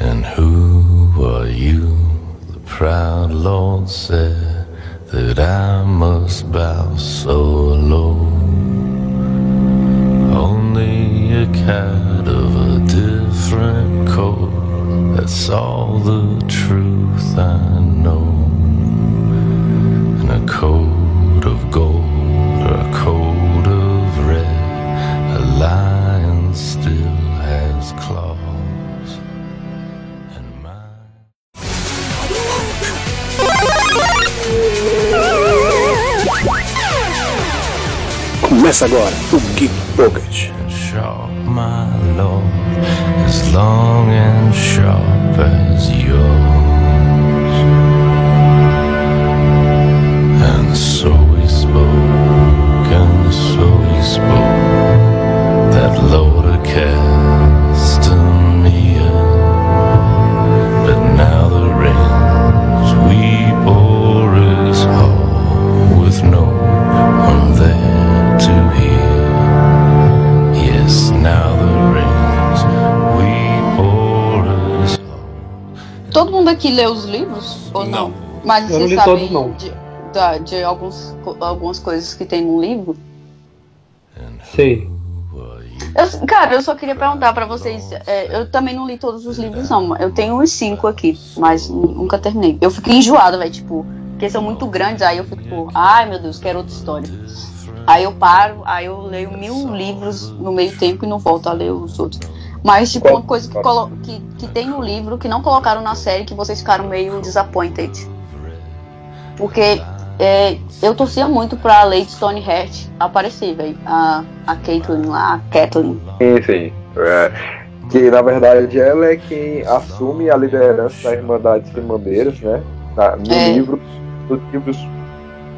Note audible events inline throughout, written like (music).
And who are you? The proud Lord said that I must bow so low. Only a cat of a different coat. That's all the truth I know. And a coat Começa agora o Geek Pocket. my as long and sharp as yours. Aqui lê os livros? Ou não? Mas Eu não vocês li sabem todos, não. de, da- de alguns, algumas coisas que tem no livro? Sei. Eu- cara, eu só queria perguntar pra vocês. é, eu também não li todos os livros, não. Eu tenho uns cinco aqui, mas nu- nunca terminei. Eu fiquei enjoada, velho, tipo, porque são muito grandes, aí eu fico, tipo, ai meu Deus, quero outra história. Aí eu paro, aí eu leio mil livros no meio tempo e não volto a ler os outros. Mas, tipo, uma coisa que, que, que tem no livro que não colocaram na série que vocês ficaram meio disappointed. Porque é, eu torcia muito pra Lady Stoneheart aparecer, velho. A, a Caitlyn lá, a Kathleen. Sim, sim. É, que na verdade ela é quem assume a liderança da Irmandade Sem Bandeiras, né? Na- no É. livro, nos livros,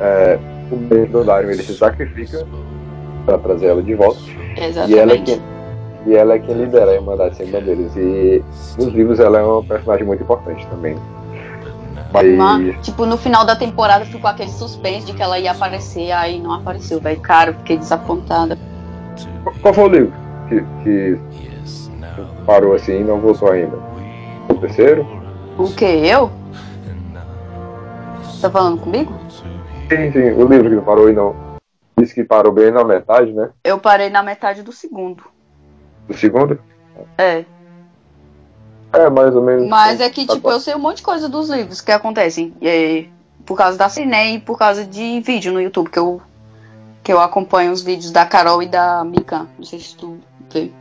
é, o mesmo Dario ele se sacrifica para trazer ela de volta. E ela, é Exatamente. quem, e ela é quem lidera a Irmandade Sem Bandeiras. E nos livros ela é uma personagem muito importante também. Mas, Mas, tipo, no final da temporada ficou aquele suspense de que ela ia aparecer, aí não apareceu, velho. Cara, fiquei desapontada. qual foi o livro que, que parou assim e não voltou ainda? O terceiro? O que? Eu? Tá falando comigo? Sim, sim, o livro que não parou e não. Disse que parou bem na metade, né? Eu parei na metade do segundo. Do segundo? É. É, mais ou menos. Mas é que, tipo, eu sei um monte de coisa dos livros que acontecem. É, por causa da Cine e por causa de vídeo no YouTube, que eu, que eu acompanho os vídeos da Carol e da Mika. Não sei se tu vê.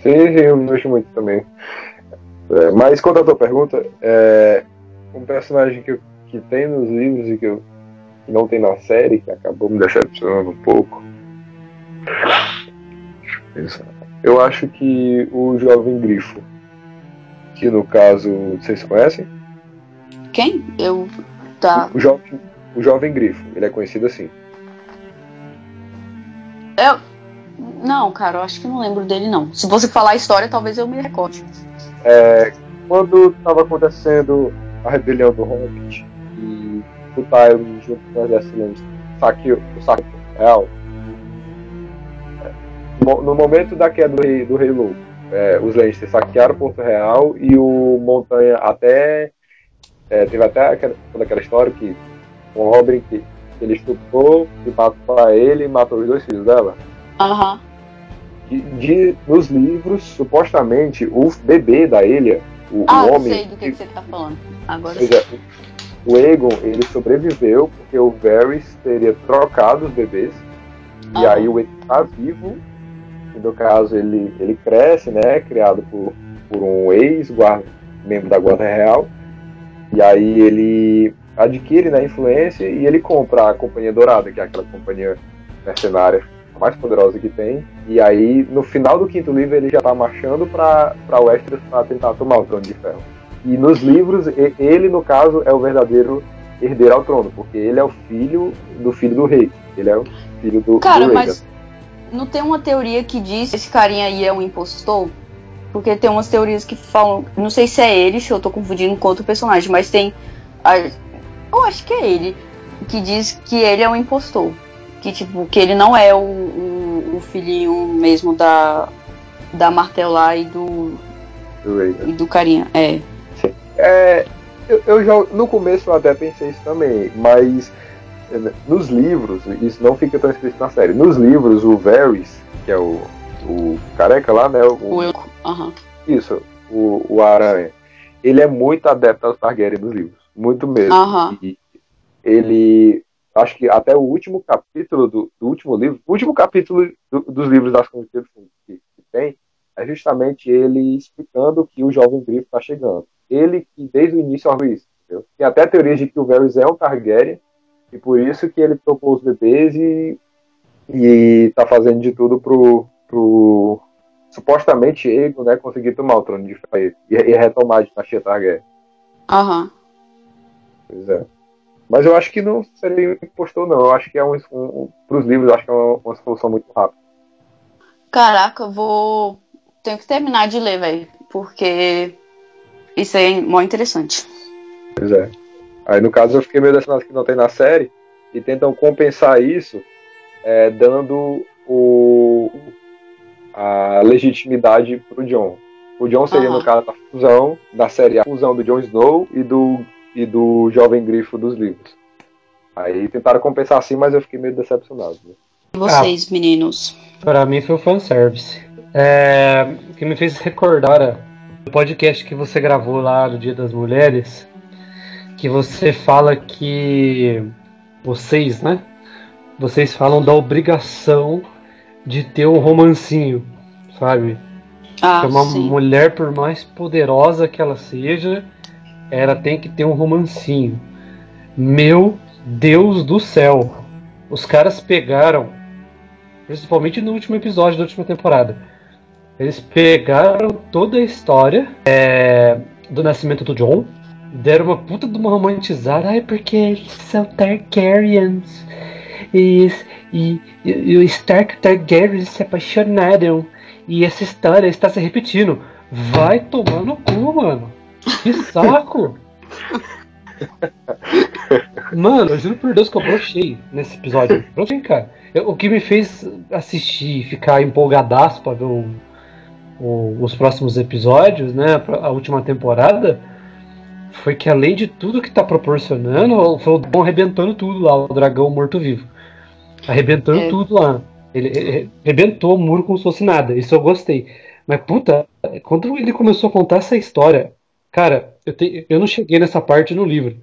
Sim, sim, eu vejo muito também. É, mas quanto à tua pergunta, é, um personagem que, eu- que tem nos livros e que, eu, que não tem na série, que acabou me decepcionando um pouco. Deixa eu pensar. Eu acho que o Jovem Grifo, que no caso, vocês conhecem? Quem? Eu. Tá. O Jovem, o Jovem Grifo, ele é conhecido assim. Eu. Não, cara, eu acho que não lembro dele, não. Se você falar a história, talvez eu me recorde. É, quando estava acontecendo a rebelião do Hobbit e o Tyrion junto com o exército saqueou o saque real, no momento da queda do rei, do rei é, os Lannister saquearam Porto Real e o Montanha até é, teve até aquela, toda aquela história que o Robin que ele estuprou e matou ele e matou os dois filhos dela. Aham. De, de- nos livros, supostamente, o bebê da ilha, o, Ah, o homem, sei do que, que você tá falando. Agora Pois é, o Aegon, ele sobreviveu porque o Varys teria trocado os bebês. E Ah. aí o Aegon tá vivo. E no caso ele, ele cresce, né? Criado por, por um ex-guarda, membro da Guarda Real. E aí ele adquire né, influência e ele compra a Companhia Dourada, que é aquela companhia mercenária mais poderosa que tem. E aí, no final do quinto livro, ele já tá marchando para Westeros para tentar tomar o Trono de Ferro. E nos livros, ele, no caso, é o verdadeiro herdeiro ao trono, porque ele é o filho do filho do rei. Ele é o filho do, Cara, do rei. mas não tem uma teoria que diz que esse carinha aí é um impostor? Porque tem umas teorias que falam. Não sei se é ele, se eu tô confundindo com outro personagem, mas tem. a- eu acho que é ele. Que diz que ele é um impostor. Que, tipo, que ele não é o, o, o filhinho mesmo da. Da Martel lá e do. do Rhaegar. E do carinha, é. É, eu, eu já no começo eu até pensei isso também, mas nos livros, isso não fica tão escrito na série. Nos livros, o Varys, que é o, o careca lá, né? O, O eu. Aham. Isso, o, o Aranha. Ele é muito adepto aos Targaryen nos livros. Muito mesmo. Aham. E ele. Acho que até o último capítulo do, do último livro, o último capítulo do- dos livros das Crônicas que, que tem, é justamente ele explicando que o jovem Grifo está chegando. Ele que desde o início orou isso. Entendeu? Tem até teorias de que o Varys é um Targaryen, e por isso que ele topou os bebês e, e tá fazendo de tudo pro, pro supostamente Ego, né, conseguir tomar o trono de Fae e, e retomar a dinastia Targaryen. Aham. Pois é. Mas eu acho que não seria impostor, não. Eu acho que é um. um para os livros, eu acho que é uma, uma solução muito rápida. Caraca, eu vou. Tenho que terminar de ler, velho. Porque isso aí é mó interessante. Pois é. Aí no caso eu fiquei meio decepcionado que não tem na série. E tentam compensar isso é, dando o, a legitimidade pro John. O John seria, Aham. no caso, a fusão da série, a fusão do Jon Snow e do, e do Jovem Grifo dos livros. Aí tentaram compensar assim, mas eu fiquei meio decepcionado. né? Vocês, meninos? Pra mim foi o fanservice. É, que me fez recordar é, o podcast que você gravou lá no Dia das Mulheres, que você fala que vocês, né? Vocês falam da obrigação de ter um romancinho, sabe? Ah, Que uma sim. mulher, por mais poderosa que ela seja, ela tem que ter um romancinho. Meu Deus do céu! Os caras pegaram, principalmente no último episódio da última temporada, eles pegaram toda a história é, do nascimento do John, deram uma puta de uma romantizada, ai, porque eles são Targaryens. E, e, e o Stark Targaryen se apaixonaram. E essa história está se repetindo. Vai tomar no cu, mano. Que (laughs) saco! Mano, eu juro por Deus que eu brochei nesse episódio. Brochei, cara. Eu- o que me fez assistir e ficar empolgadaço pra ver o- o- os próximos episódios, né? pra- A última temporada. Foi que além de tudo que tá proporcionando, foi o Dom arrebentando tudo lá, o dragão morto-vivo. Arrebentando É. tudo lá. Ele, arrebentou o muro como se fosse nada. Isso eu gostei. Mas, puta, quando ele começou a contar essa história, cara, eu, te- eu não cheguei nessa parte no livro.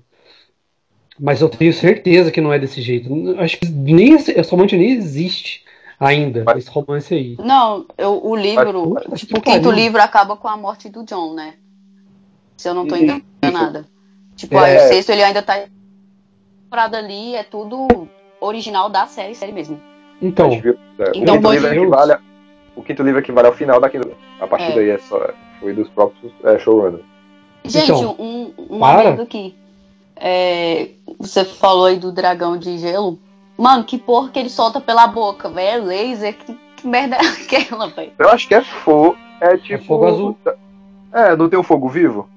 Mas eu tenho certeza que não é desse jeito. Acho que nem esse, essa romance nem existe ainda, Mas- esse romance aí. Não, eu, o livro, Mas, tipo, o quinto livro acaba com a morte do John, né? Se eu não tô enganada. Tipo, É. aí o sexto ele ainda tá temporada ali, é tudo original da série, série mesmo. Então, é, Então, o, quinto livro equivale a- o quinto livro equivale ao final da quinta. A partir É. daí é só, foi dos próprios é, showrunners. Gente, Então, um, um adendo aqui. É, você falou aí do dragão de gelo. Mano, que porra que ele solta pela boca, velho? Laser, que, que merda é aquela, velho? Eu acho que é fogo. É tipo. fogo azul. É, não tem um fogo vivo?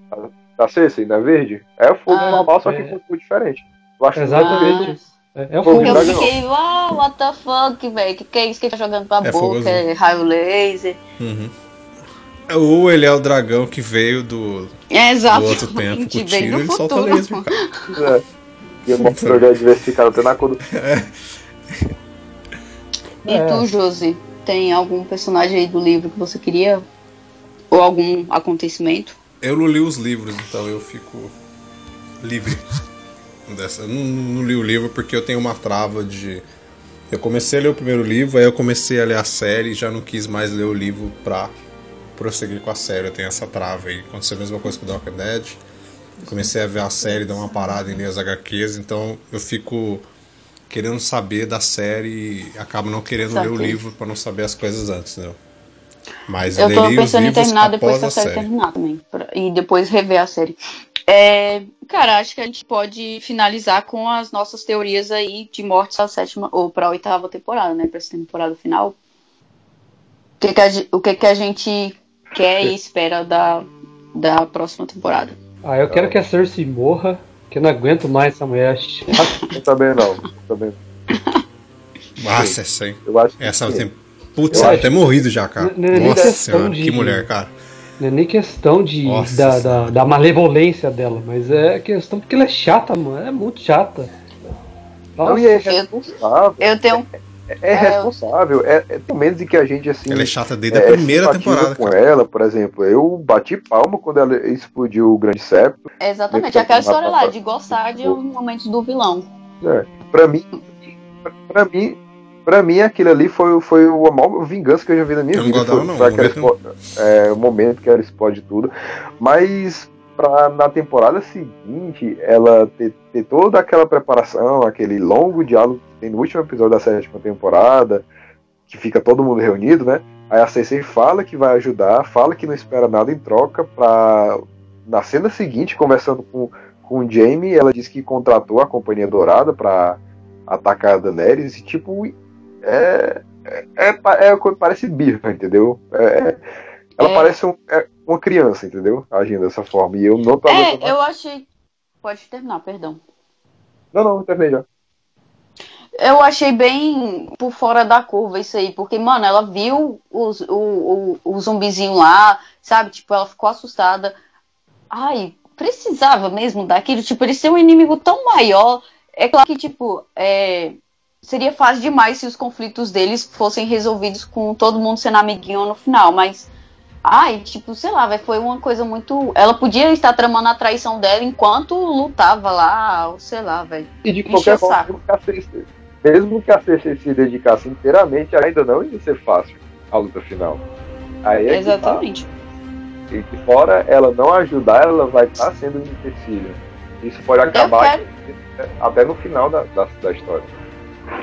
Da- Cersei, não é verde? É o fogo Ah, normal, só que é. com cor diferente. Eu acho que Exatamente. verde- é, é o Fogo fogo. Eu fiquei, uau, what the fuck, velho? Que que é isso que ele tá jogando pra É fogo boca? azul. É raio laser. Uhum. Ou ele é o dragão que veio do, É do outro tempo com o veio tiro do ele solta futuro. laser, cara. É. E uma teoria diversificada até na cor do. (laughs) E É. tu, Josi, tem algum personagem aí do livro que você queria? Ou algum acontecimento? Eu não li os livros, então eu fico livre (laughs) dessa. Eu não, não li o livro porque eu tenho uma trava de. Eu comecei a ler o primeiro livro, aí eu comecei a ler a série e já não quis mais ler o livro pra prosseguir com a série. Eu tenho essa trava aí. Aconteceu a mesma coisa com o Walking Dead. Comecei a ver a série, dar uma parada em ler as HQs, então eu fico querendo saber da série e acabo não querendo ler o Saquei. livro pra não saber as coisas antes, né? Mas Eu tô pensando em terminar depois que a a série, série. terminar também. pra- E depois rever a série. É, cara, acho que a gente pode finalizar com as nossas teorias aí de mortes pra sétima ou pra oitava temporada, né? Pra essa temporada final. O que, que, a, o que, que a gente quer e espera da, da próxima temporada? Ah, eu quero que a Cersei morra, que eu não aguento mais essa mulher. Eu também não. eu Também. (laughs) Nossa, essa, hein? Eu acho que Essa sim. tem. Putz, Eu ela ter morrido já, cara. Não é nem Nossa questão senhora, de- que mulher, cara. Não é nem questão de, Nossa da, da, da malevolência dela, mas é questão porque ela é chata, mano. É muito chata. Não, Nossa, e é eu- responsável. Eu tenho. É responsável. É, é tem menos de que a gente assim. Ela é chata desde é, a primeira temporada. com cara. ela, por exemplo. Eu bati palma quando ela explodiu o grande septo. Exatamente, aquela história lá de gostar de um momento do vilão. Pra mim, pra- pra mim, pra mim aquilo ali foi, foi a maior vingança que eu já vi na minha Eu não vida. Foi, não, foi não gosto expo- é, o momento que ela explode tudo. Mas pra, na temporada seguinte, ela ter, ter toda aquela preparação, aquele longo diálogo que tem no último episódio da sétima temporada, que fica todo mundo reunido, né? Aí a Cersei fala que vai ajudar, fala que não espera nada em troca pra. Na cena seguinte, conversando com, com o Jaime, ela disse que contratou a Companhia Dourada pra atacar a Daenerys e tipo. É. É, é, é coisa- parece birra, entendeu? É, é- ela É. parece um- é uma criança, entendeu? Agindo dessa forma. E eu não tô É, eu achei. Pode terminar, perdão. Não, não, terminei já. Eu achei bem por fora da curva isso aí, porque, mano, ela viu os, o, o, o zumbizinho lá, sabe? Tipo, ela ficou assustada. Ai, precisava mesmo daquilo. Tipo, ele ser um inimigo tão maior. É claro que, tipo, é, seria fácil demais se os conflitos deles fossem resolvidos com todo mundo sendo amiguinho no final, mas. Ai, tipo, sei lá, véi, foi uma coisa muito. Ela podia estar tramando a traição dela enquanto lutava lá, sei lá, velho. E de qualquer forma, mesmo que a Cersei se dedicasse inteiramente, ainda não ia ser fácil a luta final. Aí é que tá. Exatamente. E que fora ela não ajudar, ela vai estar sendo um empecilho. Isso pode acabar até no final da, da, da história.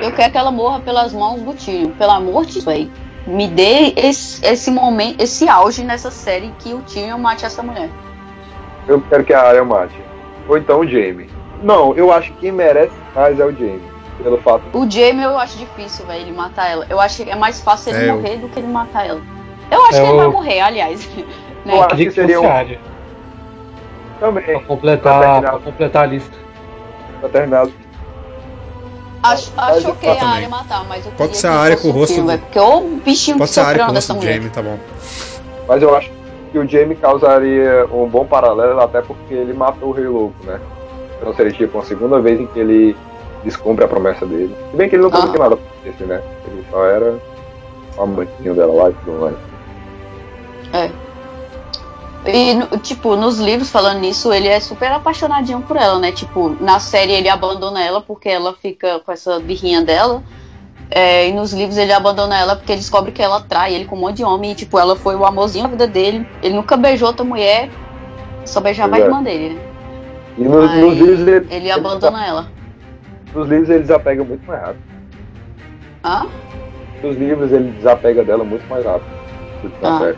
Eu quero que ela morra pelas mãos do Tyrion. Pelo amor de Deus. Me dê esse, esse momento, esse auge nessa série que o Tyrion mate essa mulher. Eu quero que a Arya mate. Ou então o Jaime. Não, eu acho que quem merece mais é o Jaime. Pelo fato O Jaime eu acho difícil, velho, ele matar ela. Eu acho que é mais fácil ele É, eu- morrer do que ele matar ela. Eu acho É, que ele eu- vai morrer, aliás. (laughs) né? Eu acho que seria um- também, Pra completar, Pra pra completar a lista. pra terminar. Acho, acho ok a área matar, mas eu Pode ser que a área com o um rosto do- velho, Porque o bichinho Pode ser a área com o rosto do. Jamie, tá bom. Mas eu acho que o Jaime causaria um bom paralelo, até porque ele matou o Rei Louco, né? Então seria tipo uma segunda vez em que ele descumpre a promessa dele. Se bem que ele não Ah. prometeu nada pra esse, né? Ele só era o amantinho dela lá e tudo mais. E, no- tipo, nos livros, falando nisso, ele é super apaixonadinho por ela, né? Tipo, na série ele abandona ela porque ela fica com essa birrinha dela. É, e nos livros ele abandona ela porque ele descobre que ela trai ele com um monte de homem. E, tipo, ela foi o amorzinho da vida dele. Ele nunca beijou outra mulher, só beijava a irmã dele, né? E nos, Aí nos livros ele, Ele abandona ela. nos livros ele desapega muito mais rápido. Hã? Nos livros ele desapega dela muito mais rápido. na Ah.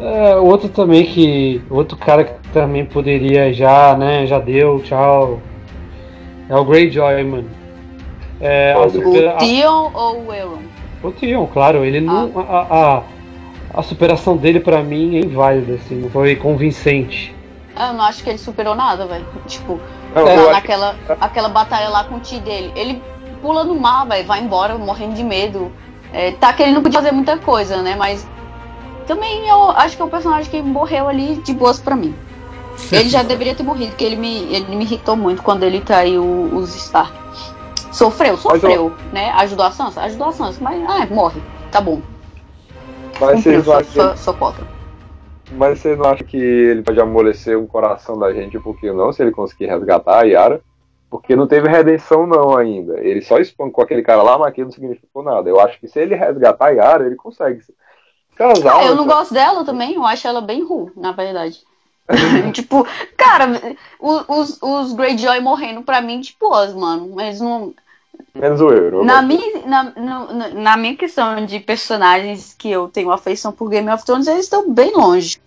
É, outro também que. Outro cara que também poderia já, né? Já deu, tchau. É o Greyjoy, mano. É, a O supera- O Theon ou o Euron? a- o Theon, claro, ele não. A, a, a superação dele pra mim é inválida, assim, não foi convincente. Ah, Eu não acho que ele superou nada, velho. (laughs) Tipo, Não, lá eu acho naquela aquela batalha lá com o tio dele. Ele pula no mar, velho, vai embora morrendo de medo. É, tá que ele não podia fazer muita coisa, né? Mas também eu acho que é um personagem que morreu ali de boas pra mim. Ele já deveria ter morrido, porque ele me, ele me irritou muito quando ele traiu os Stark. Sofreu, sofreu, né? Ajudou a Sansa? Ajudou a Sansa, mas ah, morre. Tá bom. Mas Cumpriu, vocês, não acham mas vocês não acham que ele pode amolecer o coração da gente um pouquinho, não? Se ele conseguir resgatar a Yara? Porque não teve redenção, não, ainda. Ele só espancou aquele cara lá, mas aquilo não significou nada. Eu acho que se ele resgatar a Yara, ele consegue casar. Ah, eu não né? gosto dela também, eu acho ela bem ruim, na verdade. (laughs) tipo, cara, os, os Greyjoy morrendo pra mim, tipo, os, mano. Eles não. Menos o Euro. Na minha, na, na, na minha questão de personagens que eu tenho afeição por Game of Thrones, eles estão bem longe.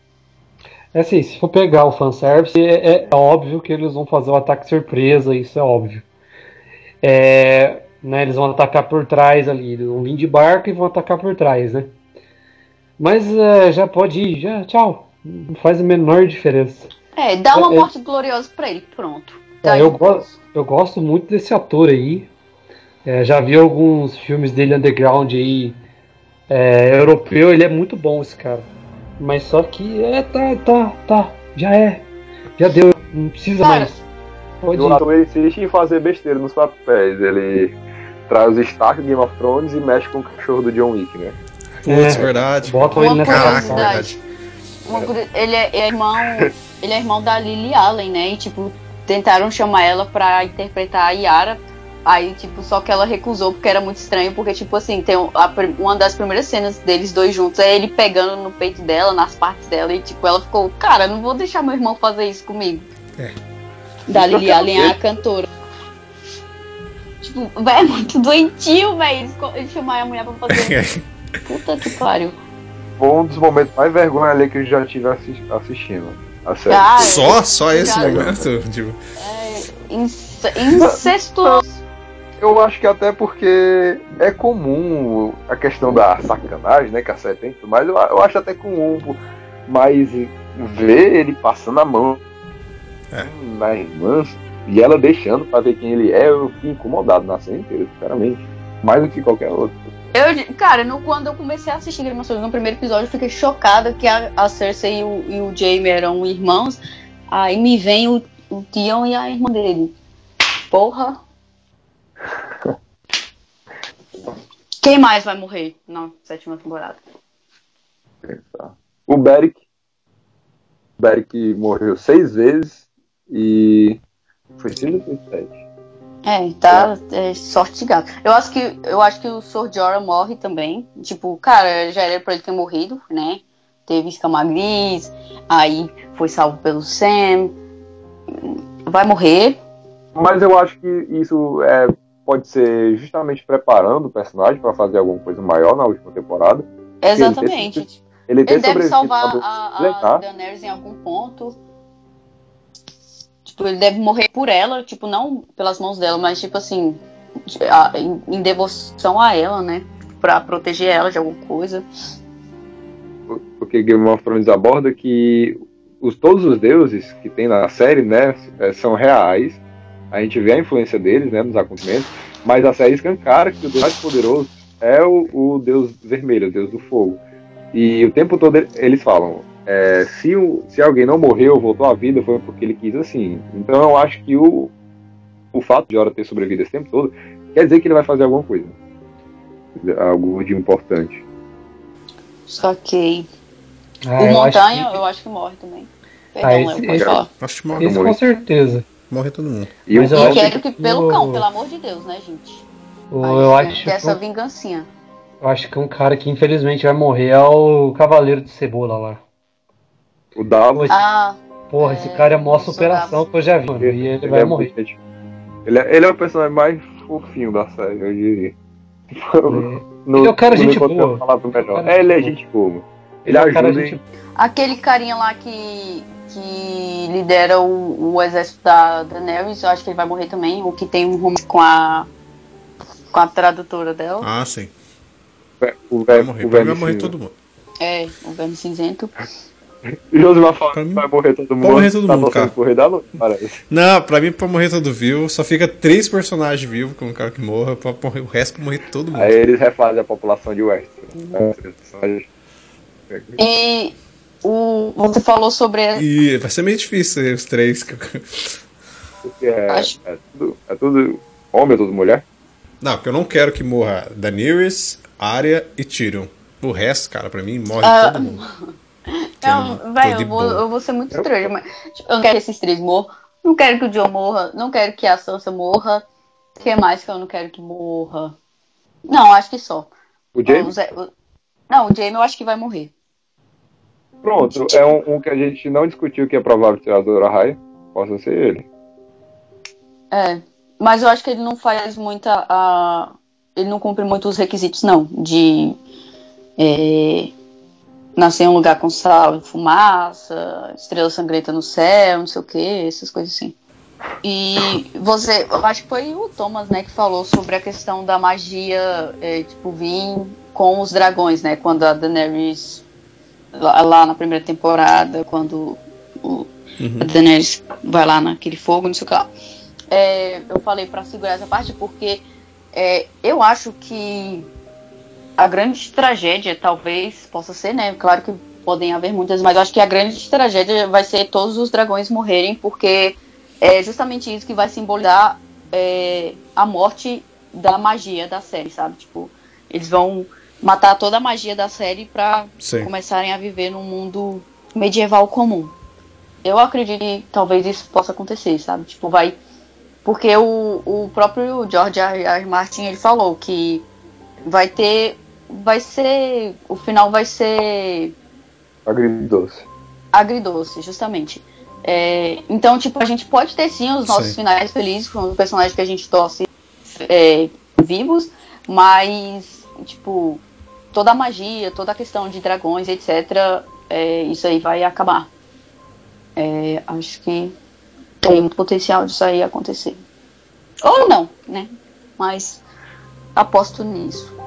É assim, se for pegar o fanservice, é, é óbvio que eles vão fazer o ataque surpresa, isso é óbvio. É, né, eles vão atacar por trás ali, eles vão vir de barco e vão atacar por trás, né? Mas é, já pode ir, já, tchau. Não faz a menor diferença. É, dá uma É, é. morte gloriosa pra ele, pronto. Tá eu, go eu gosto muito desse ator aí. É, já vi alguns filmes dele underground aí. É, europeu, ele é muito bom esse cara. Mas só que é, tá, tá, tá, já é. Já deu, não precisa Cara, mais. Pode O ator ele insiste em fazer besteira nos papéis. Ele traz o Stark Game of Thrones e mexe com o cachorro do John Wick, né? Putz, É, verdade. Botam ele nessa Caraca. Uma curi- ele, é, é irmão, (laughs) ele é irmão da Lily Allen, né? E, tipo, tentaram chamar ela pra interpretar a Yara. Aí, tipo, só que ela recusou porque era muito estranho. Porque, tipo assim, tem um- a uma das primeiras cenas deles dois juntos é ele pegando no peito dela, nas partes dela. E, tipo, ela ficou, cara, não vou deixar meu irmão fazer isso comigo. É. Da Lily Allen, a cantora. Tipo, velho, (laughs) é muito doentio, velho. Eles chamaram a mulher pra fazer. (laughs) Puta que pariu. Foi um dos momentos mais vergonha ali que eu já tive assi- assistindo. A série. Ah, Só, só esse Já- momento? Tipo, ince- incestuoso. Eu acho que até porque é comum a questão da sacanagem, né? Que a série tem, e tudo mais eu, eu acho até comum, mas ver ele passando a mão É. na irmã e ela deixando pra ver quem ele é, eu fiquei incomodado na cena inteira, sinceramente. Mais do que qualquer outro. Eu, cara, no, quando eu comecei a assistir Game of Thrones no primeiro episódio, eu fiquei chocada que a, a Cersei e o, e o Jaime eram irmãos. Aí me vem o, o Tion e a irmã dele. Porra. (laughs) Quem mais vai morrer na sétima temporada? O Beric. O Beric morreu seis vezes e. Foi seis ou foi sete? É, tá é, sorte de gato. Eu acho que eu acho que o Sor Jorah morre também. Tipo, cara, já era pra ele ter morrido, né? Teve escama gris, aí foi salvo pelo Sam. Vai morrer. Mas eu acho que isso é, pode ser justamente preparando o personagem para fazer alguma coisa maior na última temporada. Exatamente. Ele, tem Ele deve sobrevivido salvar a a. Daenerys em algum ponto. Tipo, ele deve morrer por ela, tipo, não pelas mãos dela, mas tipo assim, em, devoção a ela, né? Pra proteger ela de alguma coisa. porque Game of Thrones aborda que os, todos os deuses que tem na série, né, é, são reais. A gente vê a influência deles, né, nos acontecimentos, mas a série escancara que o deus mais poderoso é o, o deus vermelho, o deus do fogo. E o tempo todo eles falam, é, se, o- se alguém não morreu, voltou à vida, foi porque ele quis assim. Então eu acho que o, o fato de Hora ter sobrevivido esse tempo todo quer dizer que ele vai fazer alguma coisa. Algo de importante. Só que Ah, o eu acho Montanha, que- eu acho que morre também. Ah, Perdão, esse- Léo, pode esse- falar. acho que morre, Isso com certeza. morre todo mundo. E eu E acho quero que pelo o- cão, pelo amor de Deus, né, gente? O- eu, acho ter essa que, vingancinha. eu acho que um cara que infelizmente vai morrer é o Cavaleiro de Cebola lá. O Davos Ah, Porra, É, esse cara é a maior superação que eu já vi, mano. E ele vai é morrer. muito- Ele é, ele é o personagem mais fofinho da série, eu diria. No, Ele é o cara gente boa. palavra melhor. É, ele é gente gente boa. Ele Ele é o cara ajuda, gente aquele carinha lá que, que lidera o, o exército da Daenerys, eu acho que ele vai morrer também. O que tem um romance com a com a tradutora dela. Ah, sim. O Vai velho morrer. o velho vai morrer todo mundo. É, o Verme Cinzento. O Josimar Pra que mim- vai morrer todo mundo. Vai morrer todo tá mundo, cara. Rei da parece. Não, pra mim, pra morrer todo vivo, só fica três personagens vivos com um cara que morra, pra morrer, o resto pra morrer todo mundo. Aí eles refazem a população de West. E o, você falou sobre. E vai ser meio difícil os três. Porque é, Acho- é, tudo, é tudo homem ou tudo mulher? Não, porque eu não quero que morra Daenerys, Arya e Tyrion. O resto, cara, pra mim, morre Ah, todo mundo. (laughs) (laughs) Não, vai, eu vou, eu vou ser muito estranho, mas tipo, eu não quero que esses três morram. Não quero que o John morra. Não quero que a Sansa morra. O que mais que eu não quero que morra? Não, acho que só. O O James? Zé- o- Não, o Jaime eu acho que vai morrer. Pronto, é um, um que a gente não discutiu que é provável tirar a Dora Raia. Possa ser ele. É. Mas eu acho que ele não faz muita. a- Ele não cumpre muito os requisitos, não. De. é, Nascer em um lugar com sal e fumaça, estrela sangrenta no céu, não sei o que, essas coisas assim. E você, eu acho que foi o Thomas, né, que falou sobre a questão da magia, é, tipo, vir com os dragões, né, quando a Daenerys, lá, lá na primeira temporada, quando o, a Daenerys vai lá naquele fogo, não sei o que lá. É, eu falei pra segurar essa parte porque é, eu acho que a grande tragédia talvez possa ser, né, claro que podem haver muitas, mas eu acho que a grande tragédia vai ser todos os dragões morrerem, porque é justamente isso que vai simbolizar é, a morte da magia da série, sabe? Tipo, eles vão matar toda a magia da série pra Sim. começarem a viver num mundo medieval comum. Eu acredito que talvez isso possa acontecer, sabe? Tipo, vai. Porque o, o próprio George R. R. Martin ele falou que vai ter. Vai ser. O final vai ser Agridoce. agridoce, justamente. É, então, tipo, a gente pode ter sim os nossos Sim. finais felizes com os personagens que a gente torce é, vivos, mas, tipo, toda a magia, toda a questão de dragões, etc., é, isso aí vai acabar. É, acho que tem muito potencial disso aí acontecer. Ou não, né? Mas aposto nisso.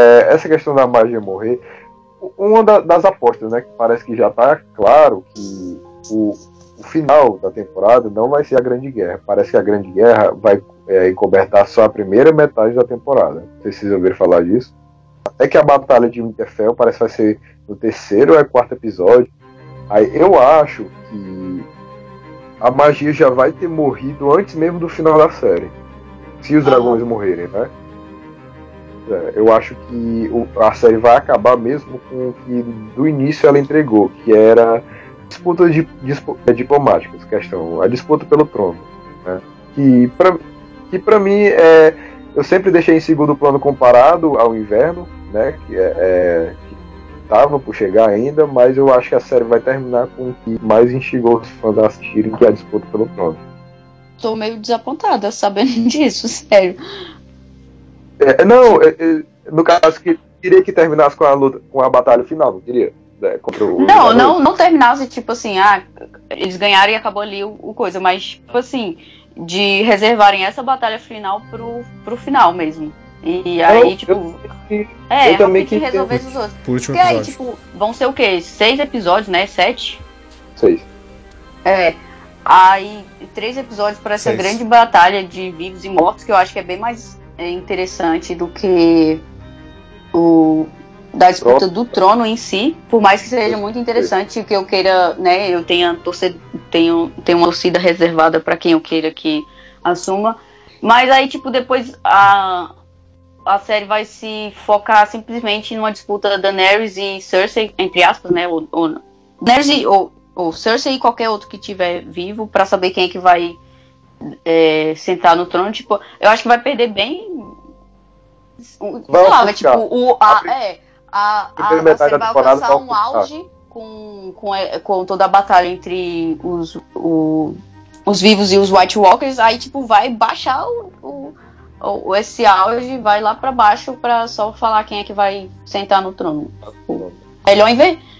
É, essa questão da magia morrer, uma da- das apostas, né? Que parece que já tá claro que o, o final da temporada não vai ser a Grande Guerra. Parece que a Grande Guerra vai é, encobertar só a primeira metade da temporada. Vocês ouviram falar disso. Até que a Batalha de Winterfell parece que vai ser no terceiro ou é quarto episódio. Aí eu acho que a magia já vai ter morrido antes mesmo do final da série. Se os Ah. dragões morrerem, né? É, eu acho que o- a série vai acabar mesmo com o que do início ela entregou, que era disputas de, dispu- é, diplomáticas, questão, a disputa pelo trono. Né? Que, pra, que pra mim é. Eu sempre deixei em segundo plano comparado ao inverno, né? Que é, é que tava por chegar ainda, mas eu acho que a série vai terminar com o que mais instigou os fãs a assistirem, que é a disputa pelo trono. Tô meio desapontada sabendo (laughs) disso, sério. É, não, é, é, no caso que queria que terminasse com a luta, com a batalha final, não queria? É, contra o Não, não, não terminasse, tipo assim, ah, eles ganharam e acabou ali o, o coisa, mas, tipo assim, de reservarem essa batalha final pro, pro final mesmo. E aí, Eu- tipo, eu- é, eu também quis resolver esses outros. Por último Porque aí, tipo, vão ser o quê? Seis episódios, né? Sete? Seis. É. Aí, três episódios para essa grande batalha de vivos e mortos, que eu acho que é bem mais é, interessante do que o da disputa do trono em si, por mais que seja muito interessante que eu queira, né, eu tenha torcida, tenho, tenho uma torcida reservada para quem eu queira que assuma, mas aí tipo depois a a série vai se focar simplesmente numa disputa Daenerys e Cersei, entre aspas, né, ou, ou Daenerys ou, ou Cersei e qualquer outro que tiver vivo para saber quem é que vai é, sentar no trono, tipo, eu acho que vai perder bem sei lá, vai, ofuscar. tipo, o, a, é, a, a, a da vai alcançar vai um auge com, com, é, com toda a batalha entre os, o, os vivos e os White Walkers, aí, tipo, vai baixar o, o, o- esse auge, vai lá pra baixo pra só falar quem é que vai sentar no trono. Melhor inver... Pois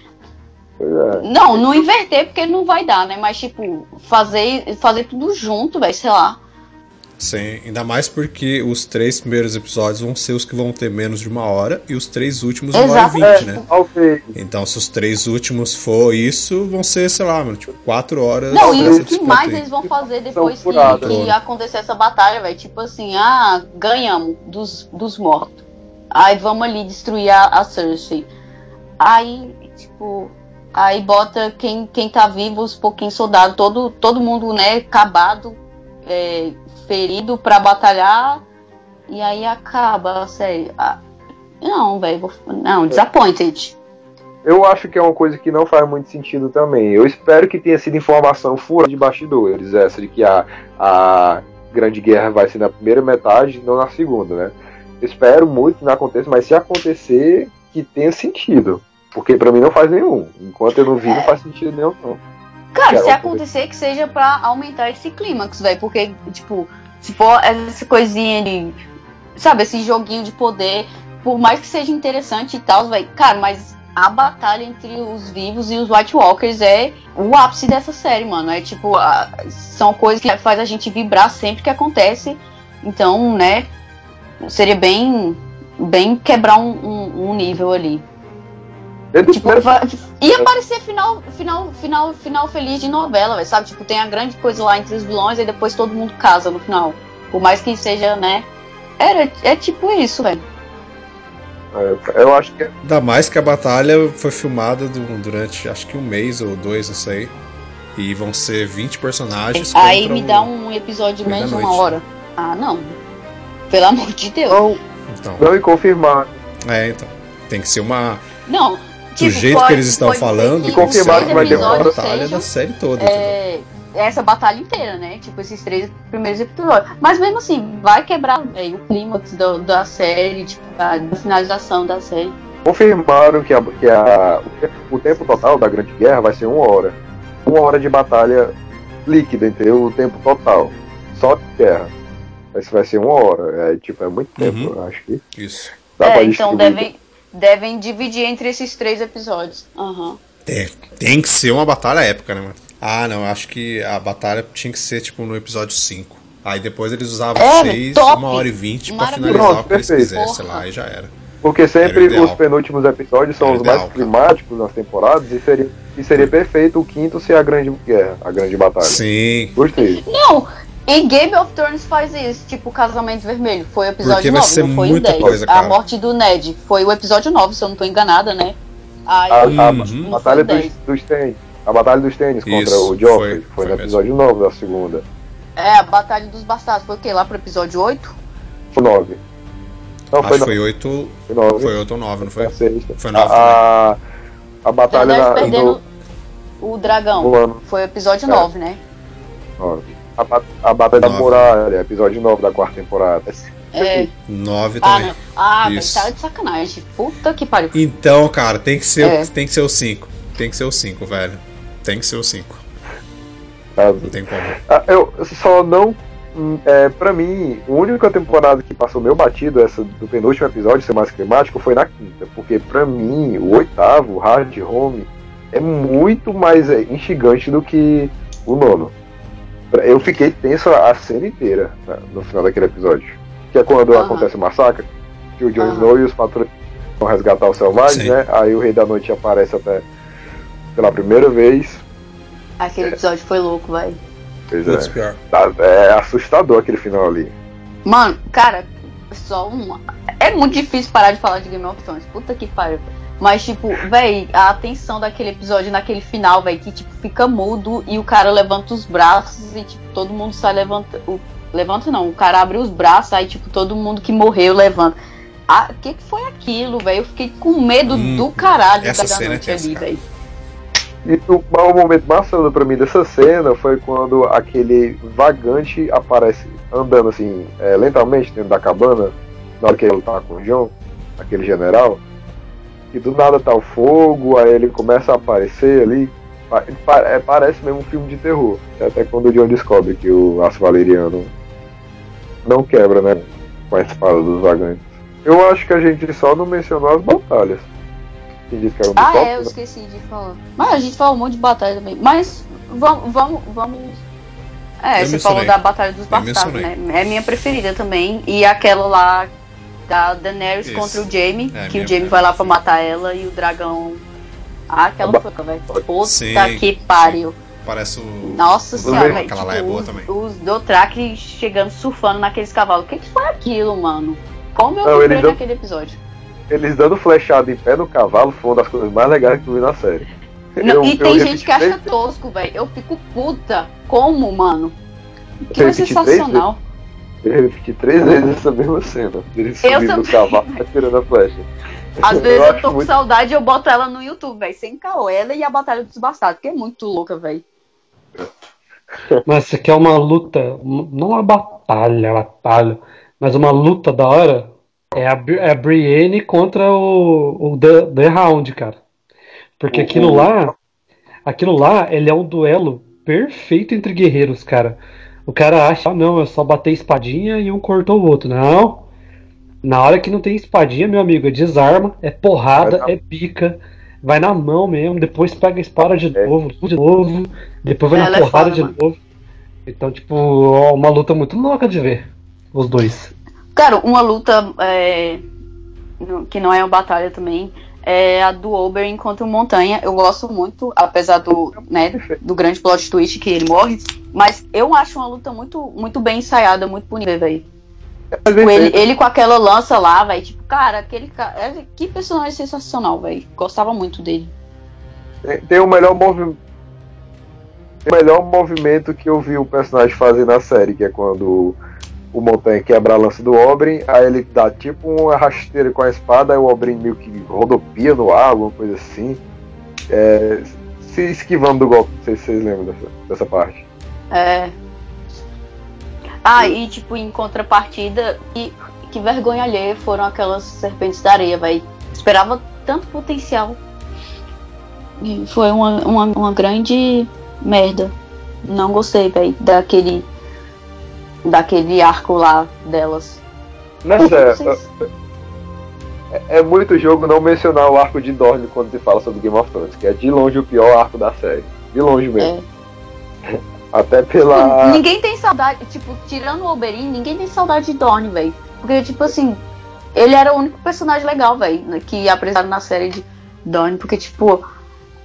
é. Não, não inverter porque não vai dar, né? Mas, tipo, fazer, fazer tudo junto, velho, sei lá. Sim, ainda mais porque os três primeiros episódios vão ser os que vão ter menos de uma hora e os três últimos uma hora e vinte, né? Talvez. Então, se os três últimos for isso, vão ser, sei lá, mano, tipo, quatro horas. Não, e o que mais aí. eles vão fazer depois que, que acontecer essa batalha, velho? Tipo assim, ah, ganhamos dos, dos mortos. Aí vamos ali destruir a, a Cersei. Aí, tipo, aí bota quem, quem tá vivo, os pouquinhos soldados, todo, todo mundo, né, acabado, é, ferido pra batalhar. E aí acaba série. Ah, não, velho, não, disappointed. Eu acho que é uma coisa que não faz muito sentido também. Eu espero que tenha sido informação furada de bastidores, essa de que a, a Grande Guerra vai ser na primeira metade não na segunda, né? Espero muito que não aconteça, mas se acontecer, que tenha sentido. Porque pra mim não faz nenhum. Enquanto eu não vi, não faz sentido nenhum, não. Cara, Quero se ver. acontecer que seja pra aumentar esse clímax, velho. Porque, tipo, se for essa coisinha de. Sabe, esse joguinho de poder, por mais que seja interessante e tal, velho. Cara, mas a batalha entre os vivos e os White Walkers é o ápice dessa série, mano. É tipo, a- são coisas que faz a gente vibrar sempre que acontece. Então, né, seria bem, bem quebrar um, um- um nível ali. Tipo, vai- ia parecer final, final, final, final feliz de novela, véio, sabe? Tipo, tem a grande coisa lá entre os vilões e depois todo mundo casa no final. Por mais que seja, né? Era, é tipo isso, velho. É, eu acho que Ainda mais que a batalha foi filmada du- durante acho que um mês ou dois, não sei. E vão ser 20 personagens. Aí me dá um episódio de menos de uma hora. Ah, não. Pelo amor de Deus. não, Então, não me confirmar. é, então. Tem que ser uma. Não. Do tipo, jeito pode- que eles estão falando, que tem que vai ter uma batalha da série toda. entendeu? é, essa batalha inteira, né? Tipo, esses três primeiros episódios. Mas mesmo assim, vai quebrar véio, o clímax do- da série, tipo, a, da finalização da série. Confirmaram que, a, que a, o tempo- total da Grande Guerra vai ser uma hora. Uma hora de batalha líquida, entendeu? O tempo total. Só de guerra. Esse vai ser uma hora. É, tipo, é muito tempo, Uhum. eu acho que. Isso. Dá é, pra então distribuir. Devem, dividir entre esses três episódios. Aham. Tem, tem que ser uma batalha épica, né, mano? Ah, não, acho que a batalha tinha que ser, tipo, no episódio 5. Aí depois eles usavam É, 6, top! 1 hora e 20 pra finalizar Pronto, o que eles perfeito. quisessem Porra. lá e já era. Porque sempre os penúltimos episódios são Era os ideal, mais cara. climáticos nas temporadas e seria, e seria perfeito o quinto ser a grande guerra, a grande batalha. Sim. Gostei. Não, e Game of Thrones faz isso, tipo Casamento Vermelho. Foi o episódio Porque vai 9, ser não foi o muita 10. coisa, a cara. morte do Ned. Foi o episódio 9, se eu não tô enganada, né? Aí, A, a Uhum. batalha dos, dos tênis. A batalha dos tênis contra Isso, o Joffrey foi- foi, foi no mesmo. episódio 9 da segunda. É, a Batalha dos Bastardos. Foi o quê? Lá pro episódio 8? Foi 9. Não, Acho foi foi 9. 8. Foi 9. Foi 8 ou 9, não foi? a sexta. Foi nove a, a, a batalha na, perdendo do, o dragão. do ano Foi o episódio É. 9, né? 9. A, ba- a batalha da muralha, episódio 9 da quarta temporada. É. 9 Ah, também. Ah, velho, Isso. tá de sacanagem. Puta que pariu. Então, cara, tem que ser, É. tem que ser o 5. Tem que ser o 5, velho. Tem que ser o 5. Tá? Não tem como. Ah, Eu só não. hum, É, pra mim, a única temporada que passou meu batido, essa do penúltimo episódio ser mais climático, foi na quinta. Porque pra mim, o oitavo, Hard Home, é muito mais é, instigante do que o nono. Eu fiquei tenso a cena inteira tá, no final daquele episódio. Que é quando acontece o massacre, que o Jon Aham. Snow e os patrões vão resgatar o Selvagem, Sim. né? Aí o Rei da Noite aparece até pela primeira vez. Aquele episódio foi louco, velho. Pois é. pior. Tá- é assustador aquele final ali. Mano, cara, só uma. É muito difícil parar de falar de Game of Thrones. Puta que pariu. Mas, tipo, véi, a atenção daquele episódio naquele final, véi, que, tipo, fica mudo e o cara levanta os braços e, tipo, todo mundo sai levantando. Levanta não, o cara abre os braços, aí, tipo, todo mundo que morreu levanta. Ah, o que que foi aquilo, velho? Eu fiquei com medo Hum, do caralho essa da cena é noite ali, velho. E o, o momento mais foda pra mim dessa cena foi quando aquele vagante aparece andando assim, é, lentamente dentro da cabana, na hora que ele tá com o John, aquele general. E do nada tá o fogo, aí ele começa a aparecer ali. É, parece mesmo um filme de terror. Até quando o John descobre que o aço valeriano não quebra, né? Com a espada dos vagantes. Eu acho que a gente só não mencionou as batalhas. Quem disse que era um Ah, top, é, eu né? esqueci de falar. Mas a gente falou um monte de batalha também. Mas vamos. vamos, vamos... É, Eu você mencionei. falou da Batalha dos Bastardos, né? É minha preferida também. E aquela lá da Daenerys Isso. contra o Jaime, É, que o Jaime vai lá pra preferida. matar ela e o dragão. Ah, aquela foi, velho. Puta Sim, que pariu. Parece o. Nossa Os senhora, velho. Aquela Tipo, lá é boa os, também. os Dothraki chegando surfando naqueles cavalos. O que, que foi aquilo, mano? Como eu Não, lembrei dão- naquele episódio? Eles dando flechada em pé no cavalo foi uma das coisas mais legais que eu vi na série. Não, Eu- e eu tem gente que acha três- tosco, velho. Eu fico puta. Como, mano? Que é sensacional. Eu repeti três vezes essa mesma cena. Eles Eu subindo no também. cavalo (laughs) atirando a flecha. Às vezes eu, tô com muito- saudade e eu boto ela no YouTube, velho. Sem caô. Ela e a Batalha dos Bastardos, que é muito louca, velho. Mas isso aqui é uma luta, não uma batalha, batalha, mas uma luta da hora. É a, é a Brienne contra o, o The, The Hound, cara. Porque O- aquilo lá, aquilo lá, ele é um duelo perfeito entre guerreiros, cara. O cara acha, ah, não, é só bater espadinha e um cortou o outro. Não. Na hora que não tem espadinha, meu amigo, é desarma, é porrada, na- é pica, vai na mão mesmo, depois pega a espada de É. novo, de novo, depois vai Ela na é porrada foda, de mano. novo. Então, tipo, é uma luta muito louca de ver, os dois. Cara, uma luta é, que não é uma batalha também é a do Oberyn contra o Montanha. Eu gosto muito, apesar do, né, do grande plot twist que ele morre. Mas eu acho uma luta muito, muito bem ensaiada, muito bonita, velho. Tipo, ele, ele com aquela lança lá, velho. Tipo, cara, aquele cara. é, Que personagem sensacional, velho. Gostava muito dele. Tem, tem o melhor movimento. O melhor movimento que eu vi o personagem fazer na série, que é quando o Montanha quebra a lança do Oberyn, aí ele dá tipo uma rasteira com a espada, aí o Oberyn meio que rodopia no ar, alguma coisa assim. É, se esquivando do golpe, não sei se vocês lembram dessa, dessa parte. É. Ah, e tipo, em contrapartida, e que vergonha alheia foram aquelas serpentes da areia, velho. Esperava tanto potencial. E foi uma, uma, uma grande merda. Não gostei, velho, daquele. Daquele arco lá delas. Nessa, Vocês- é, é muito jogo não mencionar o arco de Dorne quando se fala sobre Game of Thrones, que é de longe o pior arco da série. De longe mesmo. (laughs) Até pela. Ninguém tem saudade, tipo, tirando o Oberyn, ninguém tem saudade de Dorne, velho. Porque, tipo assim, ele era o único personagem legal, velho, que apresentaram na série de Dorne, porque, tipo,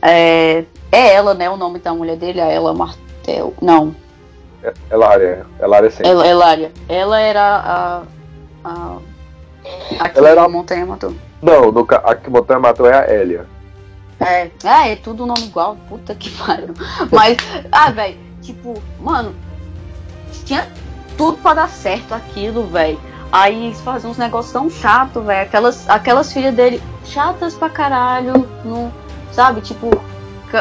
é, é ela, né, o nome da mulher dele, a Ela Martel. Não, Elária. Elária sempre. ela, Elária. Ela era a. a, a que Ela era- a Montanha matou. Não, no, a que Montanha matou é a Elia. É, é, é tudo nome igual, puta que pariu. Mas, (laughs) ah, velho, tipo, mano, tinha tudo pra dar certo aquilo, velho. Aí eles faziam uns negócios tão chato, velho. Aquelas, aquelas filhas dele, chatas pra caralho, não, sabe? Tipo,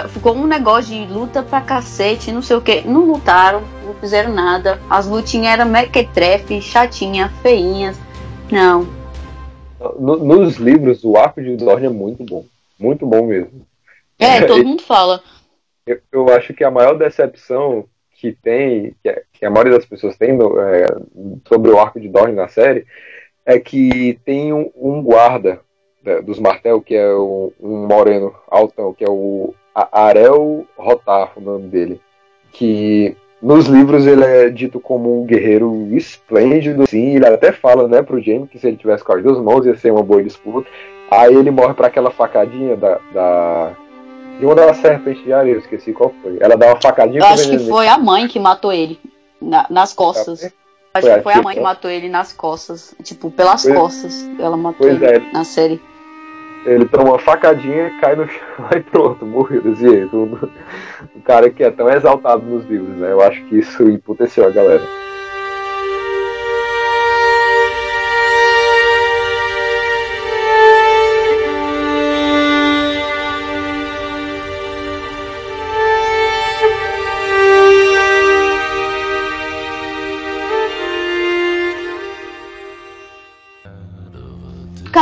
ficou um negócio de luta pra cacete, não sei o que. Não lutaram, não fizeram nada. As lutinhas eram mequetrefe, chatinha, feinhas. Não. No- nos livros, o arco de Dorne é muito bom. Muito bom mesmo. É, (laughs) todo mundo fala. Eu, eu acho que a maior decepção que tem, que, que a maioria das pessoas tem no- é, sobre o arco de Dorne na série, é que tem um, um guarda né, dos Martel, que é um, um moreno altão, que é o Arel Rotar, o nome dele. Que nos livros ele é dito como um guerreiro esplêndido, sim. Ele até fala, né, pro Jaime que se ele tivesse com as duas mãos ia ser uma boa disputa. Aí ele morre para aquela facadinha da, da de uma das serpentes de areia, eu esqueci qual foi. Ela dá uma facadinha Eu acho que foi a mãe que matou ele. na- nas costas. Acho Foi a que foi a mãe que matou ele nas costas. Tipo, pelas Pois- costas. Ela matou ele é. na série. Ele toma uma facadinha, cai no chão (laughs) e pronto, morreu desse jeito. O, cara que é tão exaltado nos livros, né? Eu acho que isso emputeceu a galera.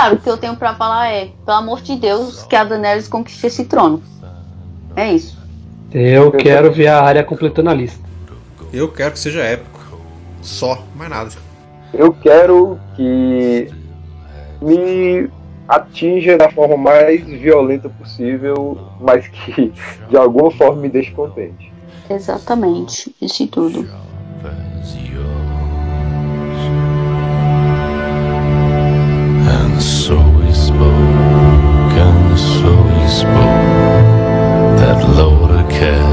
Cara, o que eu tenho pra falar é, pelo amor de Deus, que a Daenerys conquiste esse trono. É isso. Eu quero ver a área completando a lista. Eu quero que seja épico. Só, mais nada. Eu quero que me atinja da forma mais violenta possível, mas que de alguma forma me deixe contente. Exatamente. Isso e tudo. So slowly spoke, and so slowly spoke that load of care.